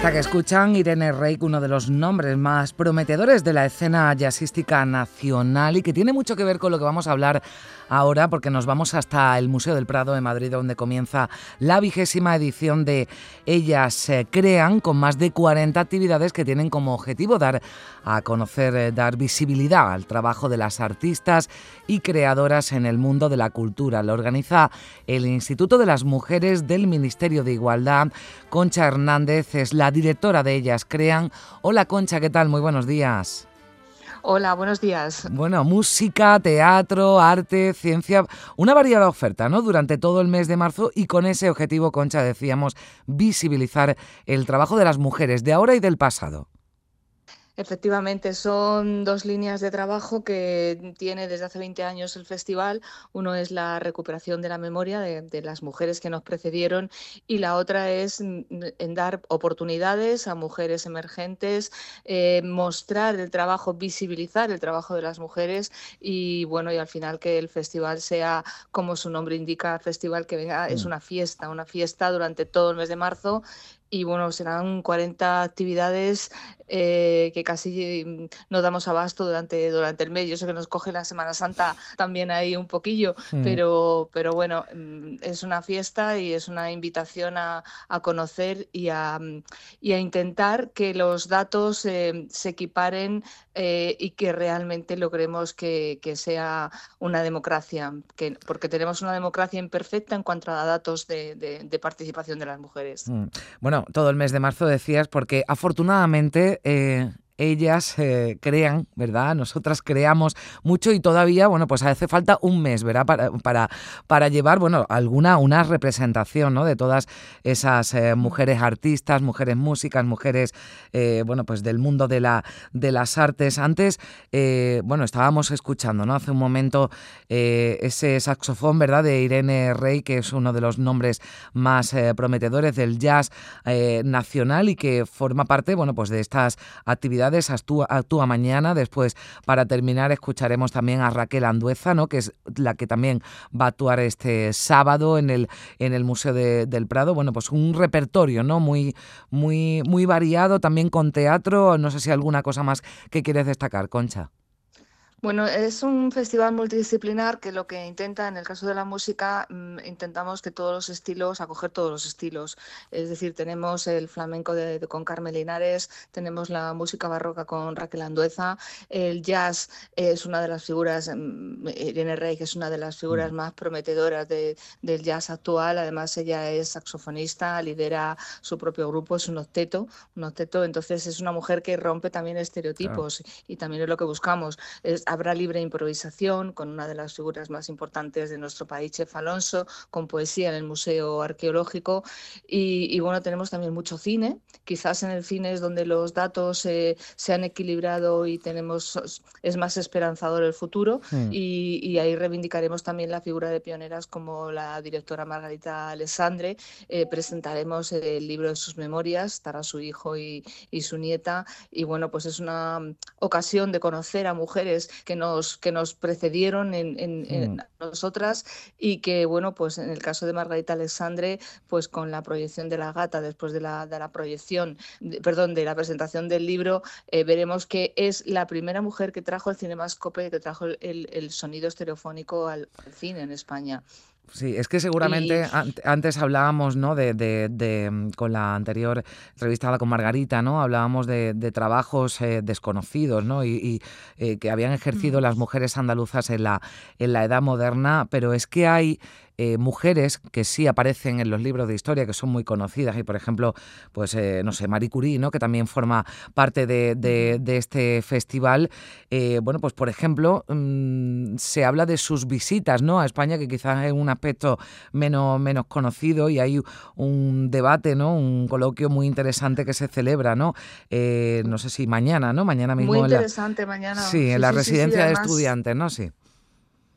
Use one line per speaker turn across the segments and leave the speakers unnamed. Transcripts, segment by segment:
Esta que escuchan, Irene Reik, uno de los nombres más prometedores de la escena jazzística nacional y que tiene mucho que ver con lo que vamos a hablar ahora, porque nos vamos hasta el Museo del Prado de Madrid, donde comienza la vigésima edición de Ellas Crean, con más de 40 actividades que tienen como objetivo dar a conocer, eh, dar visibilidad al trabajo de las artistas y creadoras en el mundo de la cultura. Lo organiza el Instituto de las Mujeres del Ministerio de Igualdad. Concha Hernández es la directora de ellas crean. Hola Concha, ¿qué tal? Muy buenos días.
Hola, buenos días.
Bueno, música, teatro, arte, ciencia, una variada oferta, ¿no? Durante todo el mes de marzo y con ese objetivo, Concha, decíamos, visibilizar el trabajo de las mujeres de ahora y del pasado.
Efectivamente, son dos líneas de trabajo que tiene desde hace 20 años el festival. Uno es la recuperación de la memoria de, las mujeres que nos precedieron y la otra es en dar oportunidades a mujeres emergentes, eh, mostrar el trabajo, visibilizar el trabajo de las mujeres y bueno, y al final que el festival sea, como su nombre indica, festival que venga, es mm. una fiesta, una fiesta durante todo el mes de marzo y bueno, serán 40 actividades eh, que casi mm, nos damos abasto durante, durante el mes. Yo sé que nos coge la Semana Santa también ahí un poquillo, mm. pero, pero bueno, mm, es una fiesta y es una invitación a, conocer y a, y a, intentar que los datos eh, se equiparen eh, y que realmente logremos que, que sea una democracia, que, porque tenemos una democracia imperfecta en cuanto a datos de, de participación de las mujeres.
Bueno, todo el mes de marzo decías, porque afortunadamente eh, ellas eh, crean, ¿verdad? Nosotras creamos mucho y todavía, bueno, pues hace falta un mes, ¿verdad? Para, para, para llevar, bueno, alguna, una representación, ¿no? De todas esas eh, mujeres artistas, mujeres músicas, mujeres, eh, bueno, pues del mundo de, la, de las artes. Antes, bueno, estábamos escuchando, ¿no? Hace un momento ese saxofón, ¿verdad? De Irene Rey, que es uno de los nombres más prometedores del jazz nacional y que forma parte, bueno, pues de estas actividades actúa, mañana. Después, para terminar, escucharemos también a Raquel Andueza, ¿no? que es la que también va a actuar este sábado en el, en el Museo del Prado. Bueno, pues un repertorio ¿no? muy, muy, muy variado, también con teatro. No sé si alguna cosa más que quieres destacar, Concha.
Bueno, es un festival multidisciplinar que lo que intenta, en el caso de la música, mm, intentamos que todos los estilos, acoger todos los estilos. Es decir, tenemos el flamenco de, con Carmen Linares, tenemos la música barroca con Raquel Andueza, el jazz es una de las figuras, mm, Irene Rey, que es una de las figuras mm. más prometedoras del jazz actual. Además, ella es saxofonista, lidera su propio grupo, es un octeto, un octeto. Entonces, es una mujer que rompe también estereotipos y también es lo que buscamos. Es, habrá libre improvisación con una de las figuras más importantes de nuestro país, Chef Alonso, con poesía en el Museo Arqueológico. Y, bueno, tenemos también mucho cine. Quizás en el cine es donde los datos eh, se han equilibrado y tenemos es más esperanzador el futuro. Hmm. Y, ahí reivindicaremos también la figura de pioneras como la directora Margarita Alessandre. Eh, presentaremos el libro de sus memorias, estará su hijo y, y su nieta. Y bueno, pues es una ocasión de conocer a mujeres que nos, que nos precedieron en, mm. nosotras y que, bueno, pues en el caso de Margarita Alexandre, pues con la proyección de la gata, después de la, de la proyección, perdón, de la presentación del libro, eh, veremos que es la primera mujer que trajo el cinemascope, que trajo el, sonido estereofónico al cine en España.
Sí, es que seguramente antes hablábamos, ¿no? De, mm, con la anterior entrevistada con Margarita, ¿no? Hablábamos de, trabajos eh, desconocidos, ¿no? Y, eh, que habían ejercido las mujeres andaluzas en la, en la edad moderna, pero es que hay eh, mujeres que sí aparecen en los libros de historia, que son muy conocidas, y por ejemplo, pues eh, no sé, Marie Curie, ¿no? que también forma parte de, este festival. bueno, pues por ejemplo, mm, se habla de sus visitas ¿no? a España, que quizás es un aspecto menos, menos conocido, y hay un debate, ¿no? un coloquio muy interesante que se celebra, ¿no? no sé si mañana, ¿no? Mañana mismo.
Muy interesante, mañana.
Sí, en la residencia de estudiantes, ¿no? Sí.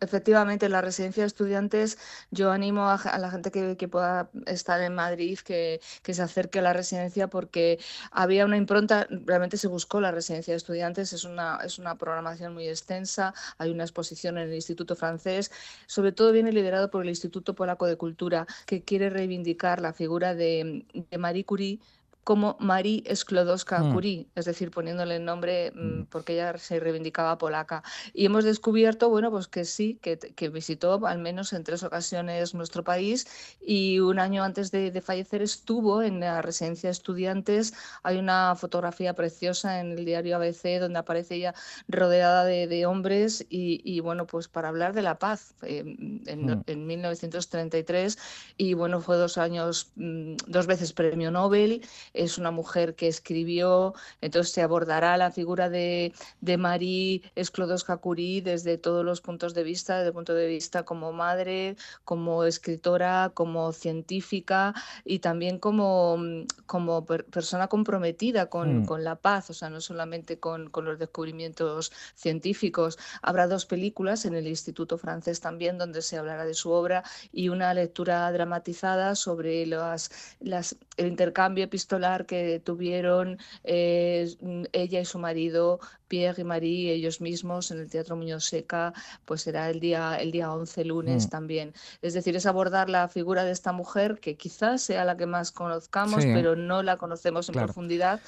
Efectivamente, en la residencia de estudiantes yo animo a, la gente que, pueda estar en Madrid que, se acerque a la residencia porque había una impronta, realmente se buscó la residencia de estudiantes, es una, es una programación muy extensa, hay una exposición en el Instituto francés, sobre todo viene liderado por el Instituto Polaco de Cultura que quiere reivindicar la figura de, de Marie Curie como Marie Sklodowska-Curie, mm. es decir, poniéndole el nombre mm, mm. porque ella se reivindicaba polaca. Y hemos descubierto, bueno, pues que sí, que, visitó al menos en tres ocasiones nuestro país y un año antes de, fallecer estuvo en la residencia de estudiantes. Hay una fotografía preciosa en el diario ABC donde aparece ella rodeada de, hombres y, bueno, pues para hablar de la paz eh, en, en 1933 y bueno, fue dos años, dos veces premio Nobel es una mujer que escribió, entonces se abordará la figura de, de Marie Sklodowska-Curie desde todos los puntos de vista, desde el punto de vista como madre, como escritora, como científica y también como, como persona comprometida con, mm. con, la paz, o sea, no solamente con, con los descubrimientos científicos. Habrá dos películas en el Instituto francés también donde se hablará de su obra y una lectura dramatizada sobre las, las, el intercambio epistolar que tuvieron eh, ella y su marido, Pierre y Marie, ellos mismos en el Teatro Muñoz Seca, pues será el día, el día 11, lunes mm. también. Es decir, es abordar la figura de esta mujer que quizás sea la que más conozcamos, pero no la conocemos en profundidad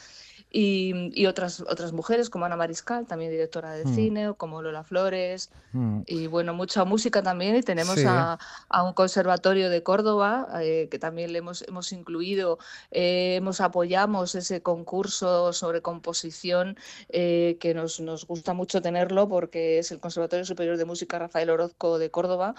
y, otras, otras mujeres como Ana Mariscal, también directora de mm. cine, o como Lola Flores, mm. y bueno, mucha música también. Y tenemos a, un conservatorio de Córdoba eh, que también le hemos, hemos incluido, eh, hemos apoyamos ese concurso sobre composición eh, que nos, nos gusta mucho tenerlo porque es el Conservatorio Superior de Música Rafael Orozco de Córdoba,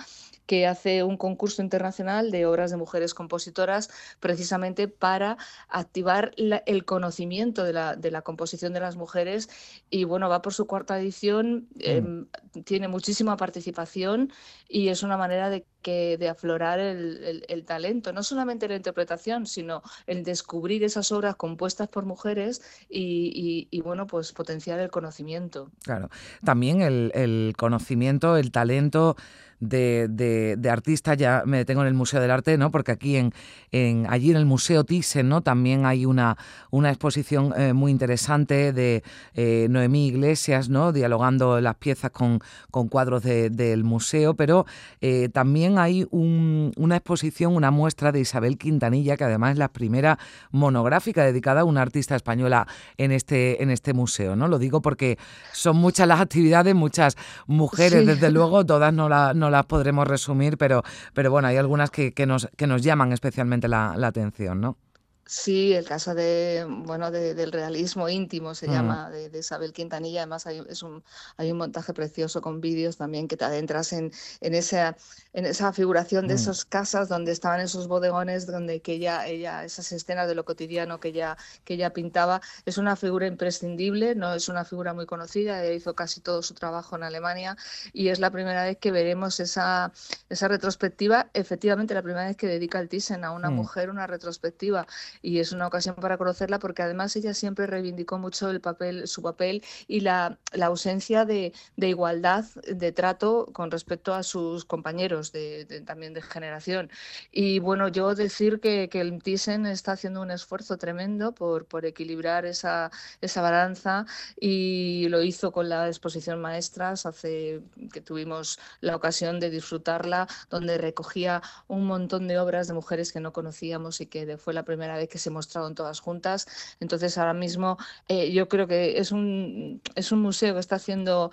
que hace un concurso internacional de obras de mujeres compositoras precisamente para activar el conocimiento de la de la composición de las mujeres y bueno, va por su cuarta edición, mm. em, tiene muchísima participación y es una manera de, que, de aflorar el, talento, no solamente la interpretación, sino el descubrir esas obras compuestas por mujeres y, bueno, pues potenciar el conocimiento.
Claro, también el, el conocimiento, el talento de, de, artistas, ya me detengo en el Museo del Arte, ¿no? Porque aquí en, en allí en el Museo Thyssen, ¿no? También hay una, una exposición eh, muy interesante de eh, Noemí Iglesias, ¿no? Dialogando las piezas con, con cuadros del museo, pero eh, también hay una exposición, una muestra de Isabel Quintanilla, que además es la primera monográfica dedicada a una artista española en este, en este museo, ¿no? Lo digo porque son muchas las actividades, muchas mujeres, desde luego, todas no, la, no las podremos resumir, pero, pero bueno, hay algunas que, que, nos, que nos llaman especialmente la, la atención, ¿no?
Sí, el caso de, bueno, del realismo íntimo se mm. llama, de, Isabel Quintanilla. Además hay, es un, hay un montaje precioso con vídeos también que te adentras en, en, esa, en esa figuración de mm. esas casas donde estaban esos bodegones, donde que ella, ella, esas escenas de lo cotidiano que ella, que ella pintaba. Es una figura imprescindible, no es una figura muy conocida, ella hizo casi todo su trabajo en Alemania y es la primera vez que veremos esa, esa retrospectiva, efectivamente la primera vez que dedica el Thyssen a una mm. mujer una retrospectiva y es una ocasión para conocerla porque además ella siempre reivindicó mucho el papel, su papel y la, la ausencia de, de, igualdad de trato con respecto a sus compañeros de, también de generación. Y bueno, yo decir que, que, el Thyssen está haciendo un esfuerzo tremendo por, por equilibrar esa, esa balanza y lo hizo con la exposición Maestras hace que tuvimos la ocasión de disfrutarla, donde recogía un montón de obras de mujeres que no conocíamos y que fue la primera vez vez que se mostraron todas juntas. Entonces ahora mismo eh, yo creo que es un, es un museo que está haciendo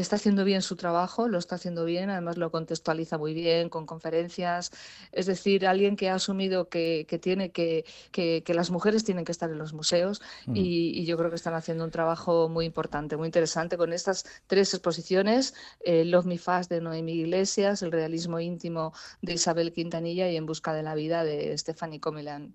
está haciendo bien su trabajo, lo está haciendo bien, además lo contextualiza muy bien con conferencias. Es decir, alguien que ha asumido que, tiene que, que, las mujeres tienen que estar en los museos mm. y, yo creo que están haciendo un trabajo muy importante, muy interesante con estas tres exposiciones, eh, Love Me Fast de Noemi Iglesias, El realismo íntimo de Isabel Quintanilla y En busca de la vida de Stephanie Comelan.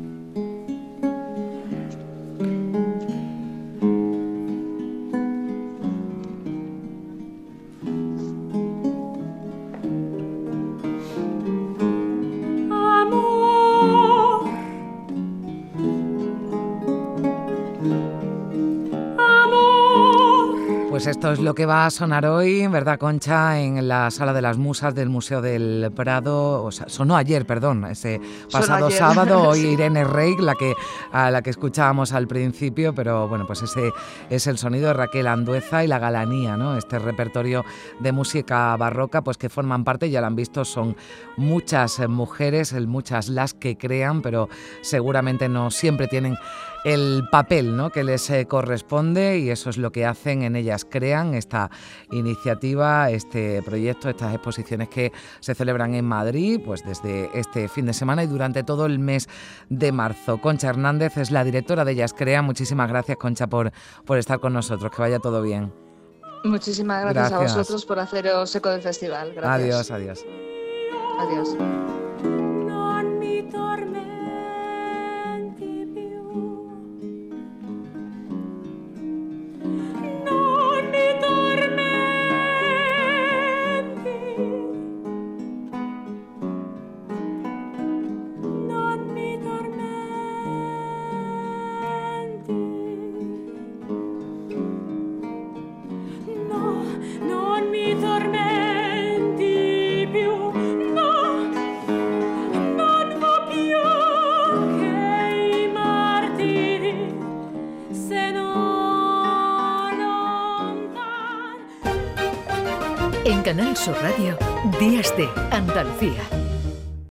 Pues esto es lo que va a sonar hoy, ¿verdad, Concha? En la Sala de las Musas del Museo del Prado. O sea, sonó ayer, perdón, ese pasado sábado. Hoy Irene Rey, la que, a la que escuchábamos al principio, pero bueno, pues ese es el sonido de Raquel Andueza y la galanía, ¿no? Este repertorio de música barroca, pues que forman parte, ya lo han visto, son muchas mujeres, muchas las que crean, pero seguramente no siempre tienen el papel ¿no? que les eh, corresponde y eso es lo que hacen en ellas. Crean esta iniciativa, este proyecto, estas exposiciones que se celebran en Madrid pues desde este fin de semana y durante todo el mes de marzo. Concha Hernández es la directora de Ellas Crean. Muchísimas gracias, Concha, por, por estar con nosotros. Que vaya todo bien.
Muchísimas gracias, a vosotros por haceros eco del festival.
Adiós, adiós.
Adiós.
Canal Sur Radio, Días de Andalucía.